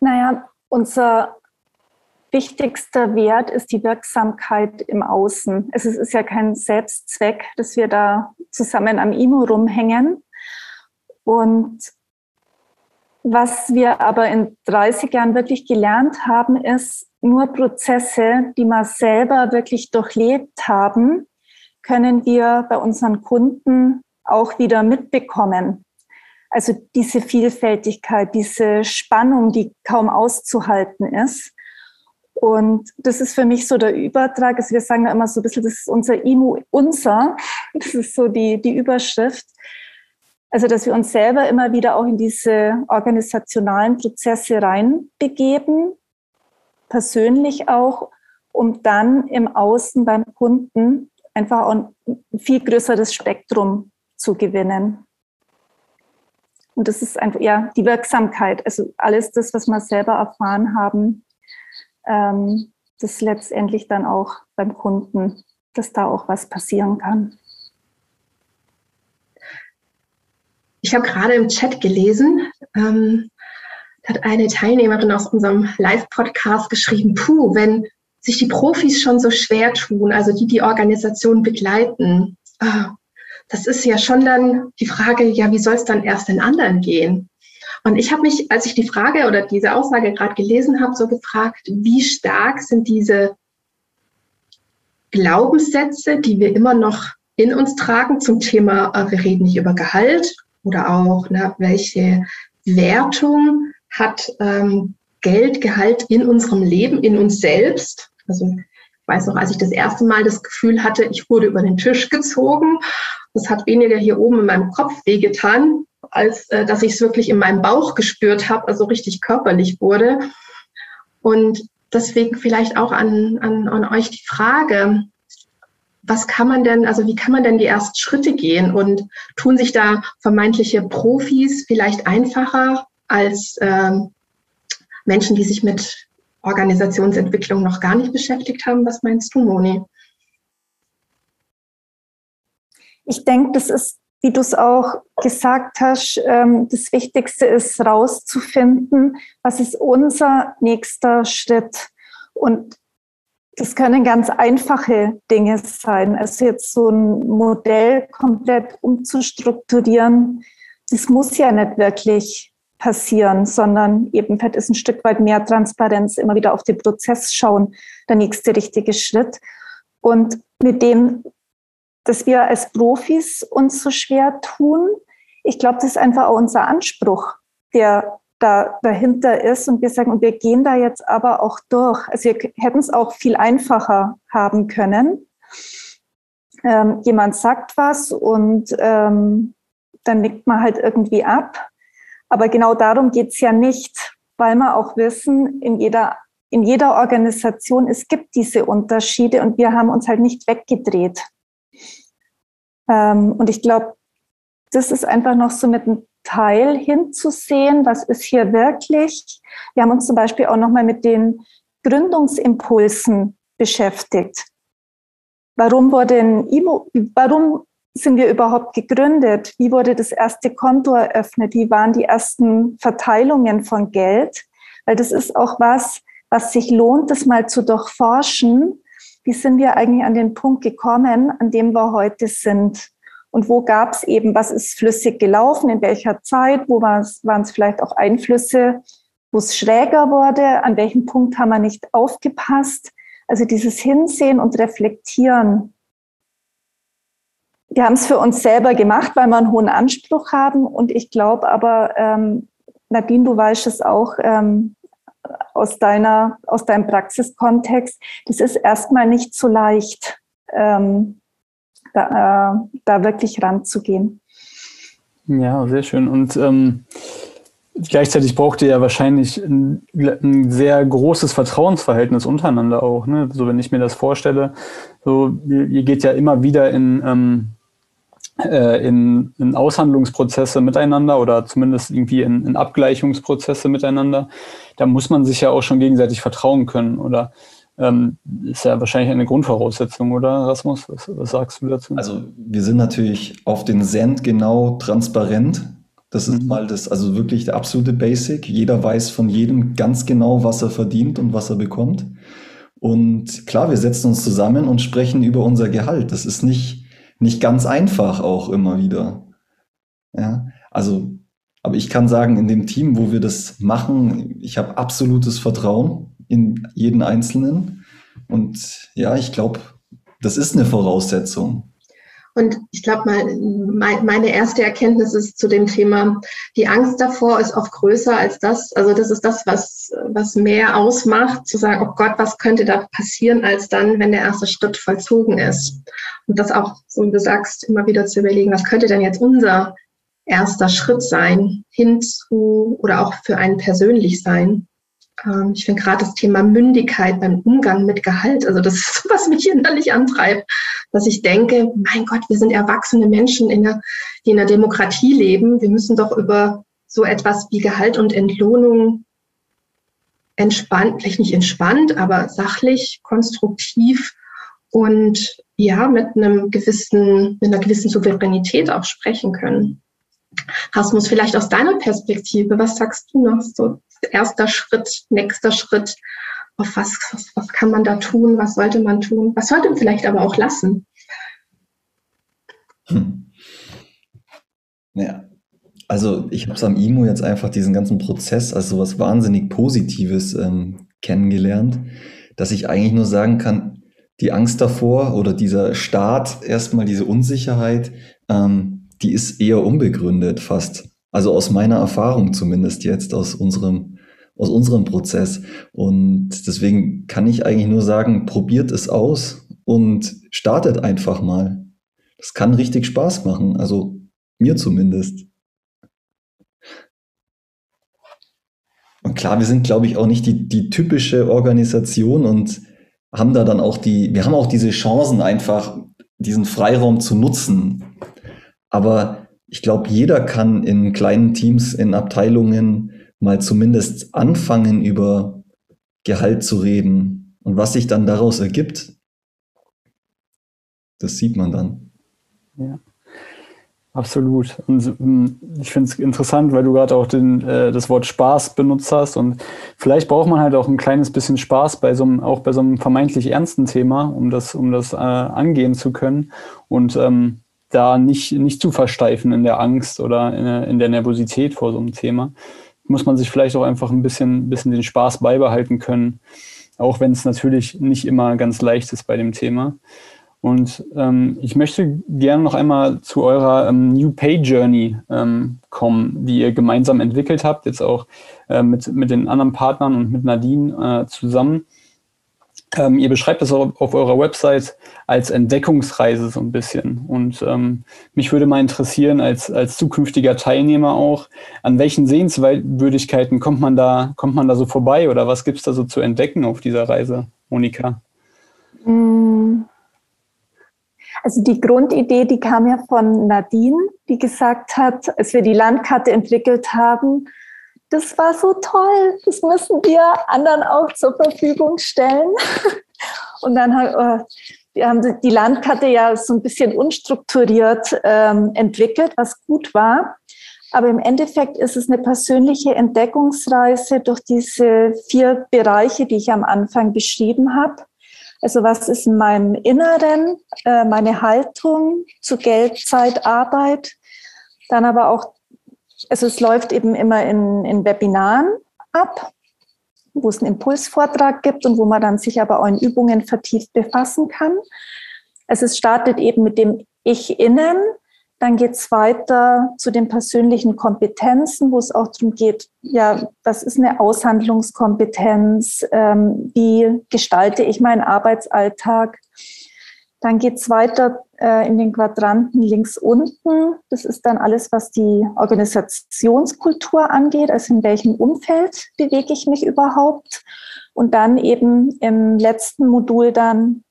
[SPEAKER 2] Naja, unser wichtigster Wert ist die Wirksamkeit im Außen. Es ist, ist ja kein Selbstzweck, dass wir da zusammen am IMO rumhängen. Und was wir aber in 30 Jahren wirklich gelernt haben, ist, nur Prozesse, die wir selber wirklich durchlebt haben, können wir bei unseren Kunden auch wieder mitbekommen. Also diese Vielfältigkeit, diese Spannung, die kaum auszuhalten ist. Und das ist für mich so der Übertrag. Also wir sagen da immer so ein bisschen, das ist unser IMU, unser. Das ist so die, die Überschrift. Also, dass wir uns selber immer wieder auch in diese organisationalen Prozesse reinbegeben, persönlich auch, um dann im Außen beim Kunden einfach ein viel größeres Spektrum zu gewinnen. Und das ist einfach, ja, die Wirksamkeit, also alles das, was wir selber erfahren haben, ähm, das letztendlich dann auch beim Kunden, dass da auch was passieren kann.
[SPEAKER 4] Ich habe gerade im Chat gelesen, ähm, hat eine Teilnehmerin aus unserem Live-Podcast geschrieben, puh, wenn sich die Profis schon so schwer tun, also die die Organisation begleiten, ah, das ist ja schon dann die Frage, ja, wie soll es dann erst den anderen gehen? Und ich habe mich, als ich die Frage oder diese Aussage gerade gelesen habe, so gefragt, wie stark sind diese Glaubenssätze, die wir immer noch in uns tragen zum Thema, äh, wir reden nicht über Gehalt oder auch, ne, welche Wertung hat ähm, Geldgehalt in unserem Leben, in uns selbst. Also ich weiß noch, als ich das erste Mal das Gefühl hatte, ich wurde über den Tisch gezogen. Das hat weniger hier oben in meinem Kopf wehgetan, als äh, dass ich es wirklich in meinem Bauch gespürt habe, also richtig körperlich wurde. Und deswegen vielleicht auch an, an, an euch die Frage, was kann man denn, also wie kann man denn die ersten Schritte gehen und tun sich da vermeintliche Profis vielleicht einfacher als ähm, Menschen, die sich mit Organisationsentwicklung noch gar nicht beschäftigt haben? Was meinst du, Moni?
[SPEAKER 2] Ich denke, das ist wie du es auch gesagt hast, ähm, das Wichtigste ist rauszufinden, was ist unser nächster Schritt. Und das können ganz einfache Dinge sein. Also jetzt so ein Modell komplett umzustrukturieren, das muss ja nicht wirklich passieren, sondern eben vielleicht ist ein Stück weit mehr Transparenz, immer wieder auf den Prozess schauen, der nächste richtige Schritt. Und mit dem, dass wir als Profis uns so schwer tun, ich glaube, das ist einfach auch unser Anspruch, der da dahinter ist. Und wir sagen, und wir gehen da jetzt aber auch durch. Also wir hätten es auch viel einfacher haben können. Ähm, jemand sagt was und ähm, dann nickt man halt irgendwie ab. Aber genau darum geht's ja nicht, weil wir auch wissen, in jeder, in jeder Organisation, es gibt diese Unterschiede und wir haben uns halt nicht weggedreht. Ähm, und ich glaube, das ist einfach noch so mit einem Teil hinzusehen, was ist hier wirklich. Wir haben uns zum Beispiel auch nochmal mit den Gründungsimpulsen beschäftigt. Warum wurde ein warum sind wir überhaupt gegründet? Wie wurde das erste Konto eröffnet? Wie waren die ersten Verteilungen von Geld? Weil das ist auch was, was sich lohnt, das mal zu durchforschen. Wie sind wir eigentlich an den Punkt gekommen, an dem wir heute sind? Und wo gab es eben, was ist flüssig gelaufen, in welcher Zeit, wo waren es vielleicht auch Einflüsse, wo es schräger wurde, an welchem Punkt haben wir nicht aufgepasst. Also dieses Hinsehen und Reflektieren, wir haben es für uns selber gemacht, weil wir einen hohen Anspruch haben. Und ich glaube aber, ähm, Nadine, du weißt es auch ähm, aus, deiner, aus deinem Praxiskontext, das ist erstmal nicht so leicht, ähm, da, äh, da wirklich ranzugehen.
[SPEAKER 1] Ja, sehr schön. Und ähm, gleichzeitig braucht ihr ja wahrscheinlich ein, ein, sehr großes Vertrauensverhältnis untereinander auch. Ne? So, wenn ich mir das vorstelle, so, ihr, geht ja immer wieder in, ähm, äh, in, in, Aushandlungsprozesse miteinander oder zumindest irgendwie in, in, Abgleichungsprozesse miteinander, da muss man sich ja auch schon gegenseitig vertrauen können oder ähm, ist ja wahrscheinlich eine Grundvoraussetzung, oder Rasmus? Was, was, sagst du dazu?
[SPEAKER 3] Also wir sind natürlich auf den Cent genau transparent. Das ist mhm. mal das, also wirklich der absolute Basic. Jeder weiß von jedem ganz genau, was er verdient und was er bekommt. Und klar, wir setzen uns zusammen und sprechen über unser Gehalt. Das ist nicht nicht ganz einfach auch immer wieder. Ja, also, aber ich kann sagen, in dem Team, wo wir das machen, ich habe absolutes Vertrauen in jeden Einzelnen. Und ja, ich glaube, das ist eine Voraussetzung.
[SPEAKER 4] Und ich glaube, mein, meine erste Erkenntnis ist zu dem Thema, die Angst davor ist oft größer als das. Also das ist das, was, was mehr ausmacht, zu sagen, oh Gott, was könnte da passieren, als dann, wenn der erste Schritt vollzogen ist. Und das auch, so wie du sagst, immer wieder zu überlegen, was könnte denn jetzt unser erster Schritt sein, hinzu oder auch für einen persönlich sein. Ähm, ich finde gerade das Thema Mündigkeit beim Umgang mit Gehalt, also das ist, was mich innerlich antreibt, dass ich denke, mein Gott, wir sind erwachsene Menschen, in der, die in der Demokratie leben. Wir müssen doch über so etwas wie Gehalt und Entlohnung entspannt, vielleicht nicht entspannt, aber sachlich, konstruktiv und ja, mit einem gewissen, mit einer gewissen Souveränität auch sprechen können. Rasmus, vielleicht aus deiner Perspektive, was sagst du noch so erster Schritt, nächster Schritt? Auf was, was, was kann man da tun? Was sollte man tun? Was sollte man vielleicht aber auch lassen? Hm.
[SPEAKER 3] Ja, also ich habe es am IMO jetzt einfach diesen ganzen Prozess als so was wahnsinnig Positives ähm, kennengelernt, dass ich eigentlich nur sagen kann, die Angst davor oder dieser Start, erstmal diese Unsicherheit, ähm, die ist eher unbegründet fast. Also aus meiner Erfahrung zumindest jetzt, aus unserem aus unserem Prozess. Und deswegen kann ich eigentlich nur sagen, probiert es aus und startet einfach mal. Das kann richtig Spaß machen, also mir zumindest. Und klar, wir sind, glaube ich, auch nicht die, die typische Organisation und haben da dann auch die, wir haben auch diese Chancen einfach, diesen Freiraum zu nutzen. Aber ich glaube, jeder kann in kleinen Teams, in Abteilungen mal zumindest anfangen, über Gehalt zu reden. Und was sich dann daraus ergibt, das sieht man dann.
[SPEAKER 1] Ja. Absolut. Und hm, ich finde es interessant, weil du gerade auch den, äh, das Wort Spaß benutzt hast. Und vielleicht braucht man halt auch ein kleines bisschen Spaß bei so einem, auch bei so einem vermeintlich ernsten Thema, um das, um das äh, angehen zu können. Und ähm, da nicht, nicht zu versteifen in der Angst oder in, in, der Nervosität vor so einem Thema, muss man sich vielleicht auch einfach ein bisschen, bisschen den Spaß beibehalten können, auch wenn es natürlich nicht immer ganz leicht ist bei dem Thema. Und ähm, ich möchte gerne noch einmal zu eurer ähm, New Pay Journey ähm, kommen, die ihr gemeinsam entwickelt habt, jetzt auch äh, mit, mit den anderen Partnern und mit Nadine äh, zusammen. Ähm, ihr beschreibt das auf, auf eurer Website als Entdeckungsreise so ein bisschen. Und ähm, mich würde mal interessieren, als, als zukünftiger Teilnehmer auch, an welchen Sehenswürdigkeiten kommt man da, kommt man da so vorbei oder was gibt es da so zu entdecken auf dieser Reise, Monika?
[SPEAKER 2] Mm. Also die Grundidee, die kam ja von Nadine, die gesagt hat, als wir die Landkarte entwickelt haben, das war so toll, das müssen wir anderen auch zur Verfügung stellen. Und dann haben wir die Landkarte ja so ein bisschen unstrukturiert ähm, entwickelt, was gut war. Aber im Endeffekt ist es eine persönliche Entdeckungsreise durch diese vier Bereiche, die ich am Anfang beschrieben habe. Also was ist in meinem Inneren, äh, meine Haltung zu Geld, Zeit, Arbeit, dann aber auch also es läuft eben immer in, in Webinaren ab, wo es einen Impulsvortrag gibt und wo man dann sich aber auch in Übungen vertieft befassen kann. Also es startet eben mit dem Ich innen, dann geht es weiter zu den persönlichen Kompetenzen, wo es auch darum geht, ja, was ist eine Aushandlungskompetenz, ähm, wie gestalte ich meinen Arbeitsalltag. Dann geht es weiter äh, in den Quadranten links unten. Das ist dann alles, was die Organisationskultur angeht, also in welchem Umfeld bewege ich mich überhaupt. Und dann eben im letzten Modul dann,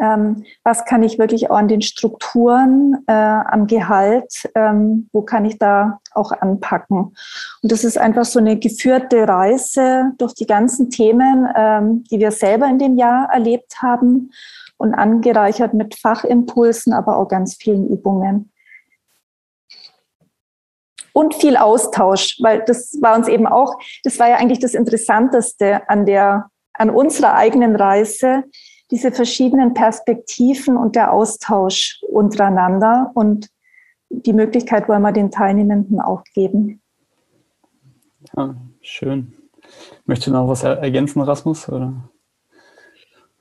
[SPEAKER 2] ähm, was kann ich wirklich auch an den Strukturen, äh, am Gehalt, ähm, wo kann ich da auch anpacken. Und das ist einfach so eine geführte Reise durch die ganzen Themen, ähm, die wir selber in dem Jahr erlebt haben und angereichert mit Fachimpulsen, aber auch ganz vielen Übungen. Und viel Austausch, weil das war uns eben auch, das war ja eigentlich das Interessanteste an der, an unserer eigenen Reise, diese verschiedenen Perspektiven und der Austausch untereinander und die Möglichkeit wollen wir den Teilnehmenden auch geben.
[SPEAKER 1] Ja, schön. Möchtest du noch was ergänzen, Rasmus? Oder?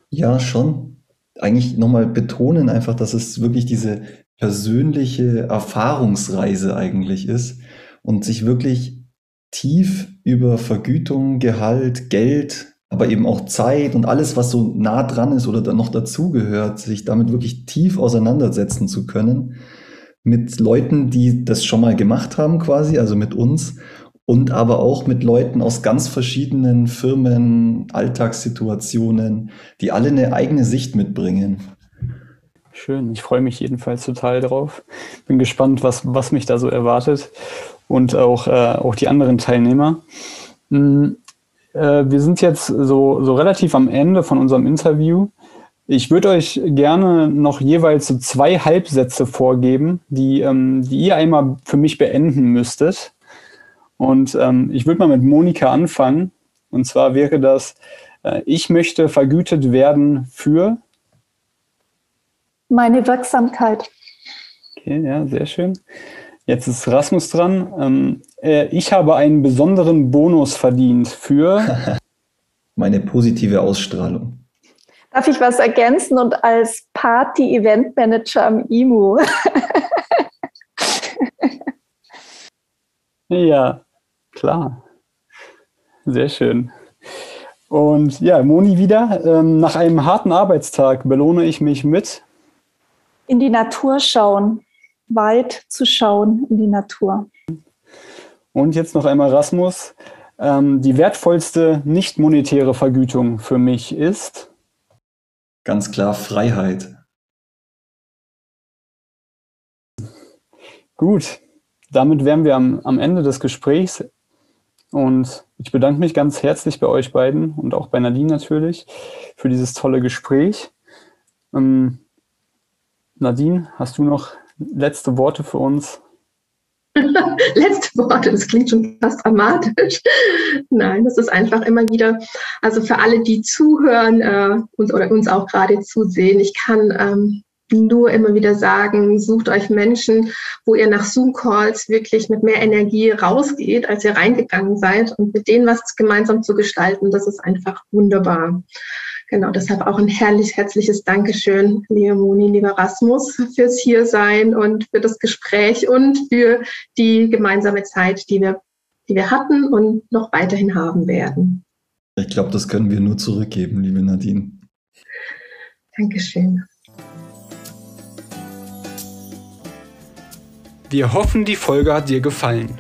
[SPEAKER 3] Ja, schon eigentlich nochmal betonen einfach, dass es wirklich diese persönliche Erfahrungsreise eigentlich ist und sich wirklich tief über Vergütung, Gehalt, Geld, aber eben auch Zeit und alles, was so nah dran ist oder dann noch dazugehört, sich damit wirklich tief auseinandersetzen zu können mit Leuten, die das schon mal gemacht haben quasi, also mit uns und aber auch mit Leuten aus ganz verschiedenen Firmen, Alltagssituationen, die alle eine eigene Sicht mitbringen.
[SPEAKER 1] Schön, ich freue mich jedenfalls total drauf. Bin gespannt, was, was mich da so erwartet und auch, äh, auch die anderen Teilnehmer. Hm, äh, wir sind jetzt so, so relativ am Ende von unserem Interview. Ich würde euch gerne noch jeweils so zwei Halbsätze vorgeben, die, ähm, die ihr einmal für mich beenden müsstet. Und ähm, ich würde mal mit Monika anfangen. Und zwar wäre das, äh, ich möchte vergütet werden für
[SPEAKER 2] meine Wirksamkeit.
[SPEAKER 1] Okay, ja, sehr schön. Jetzt ist Rasmus dran. Ähm, äh, ich habe einen besonderen Bonus verdient für
[SPEAKER 3] meine positive Ausstrahlung.
[SPEAKER 2] Darf ich was ergänzen und als Party-Event-Manager am IMU?
[SPEAKER 1] ja, Klar. Sehr schön. Und ja, Moni wieder. Ähm, nach einem harten Arbeitstag belohne ich mich mit.
[SPEAKER 2] In die Natur schauen, weit zu schauen in die Natur.
[SPEAKER 1] Und jetzt noch einmal Rasmus. Ähm, die wertvollste nicht monetäre Vergütung für mich ist?
[SPEAKER 3] Ganz klar Freiheit.
[SPEAKER 1] Gut, damit wären wir am, am Ende des Gesprächs. Und ich bedanke mich ganz herzlich bei euch beiden und auch bei Nadine natürlich für dieses tolle Gespräch. Ähm, Nadine, hast du noch letzte Worte für uns?
[SPEAKER 4] letzte Worte, das klingt schon fast dramatisch. Nein, das ist einfach immer wieder, also für alle, die zuhören äh, uns oder uns auch gerade zusehen, ich kann ähm, nur immer wieder sagen, sucht euch Menschen, wo ihr nach Zoom-Calls wirklich mit mehr Energie rausgeht, als ihr reingegangen seid und mit denen was gemeinsam zu gestalten, das ist einfach wunderbar. Genau, deshalb auch ein herrlich, herzliches Dankeschön, liebe Moni, lieber Rasmus, fürs Hiersein und für das Gespräch und für die gemeinsame Zeit, die wir, die wir hatten und noch weiterhin haben werden.
[SPEAKER 3] Ich glaube, das können wir nur zurückgeben, liebe Nadine.
[SPEAKER 4] Dankeschön.
[SPEAKER 1] Wir hoffen, die Folge hat dir gefallen.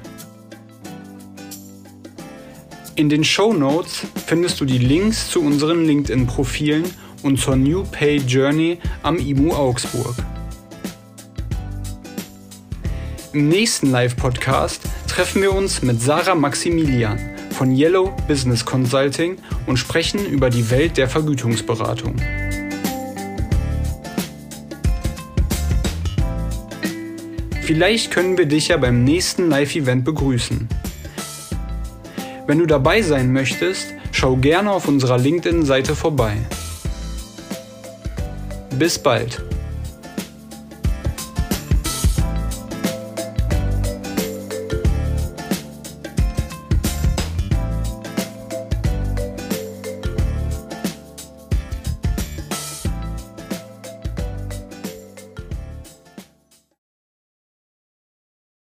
[SPEAKER 1] In den Show Notes findest du die Links zu unseren LinkedIn-Profilen und zur New Pay Journey am IMU Augsburg. Im nächsten Live-Podcast treffen wir uns mit Sarah Maximilian von Yellow Business Consulting und sprechen über die Welt der Vergütungsberatung. Vielleicht können wir dich ja beim nächsten Live-Event begrüßen. Wenn du dabei sein möchtest, schau gerne auf unserer LinkedIn-Seite vorbei. Bis bald!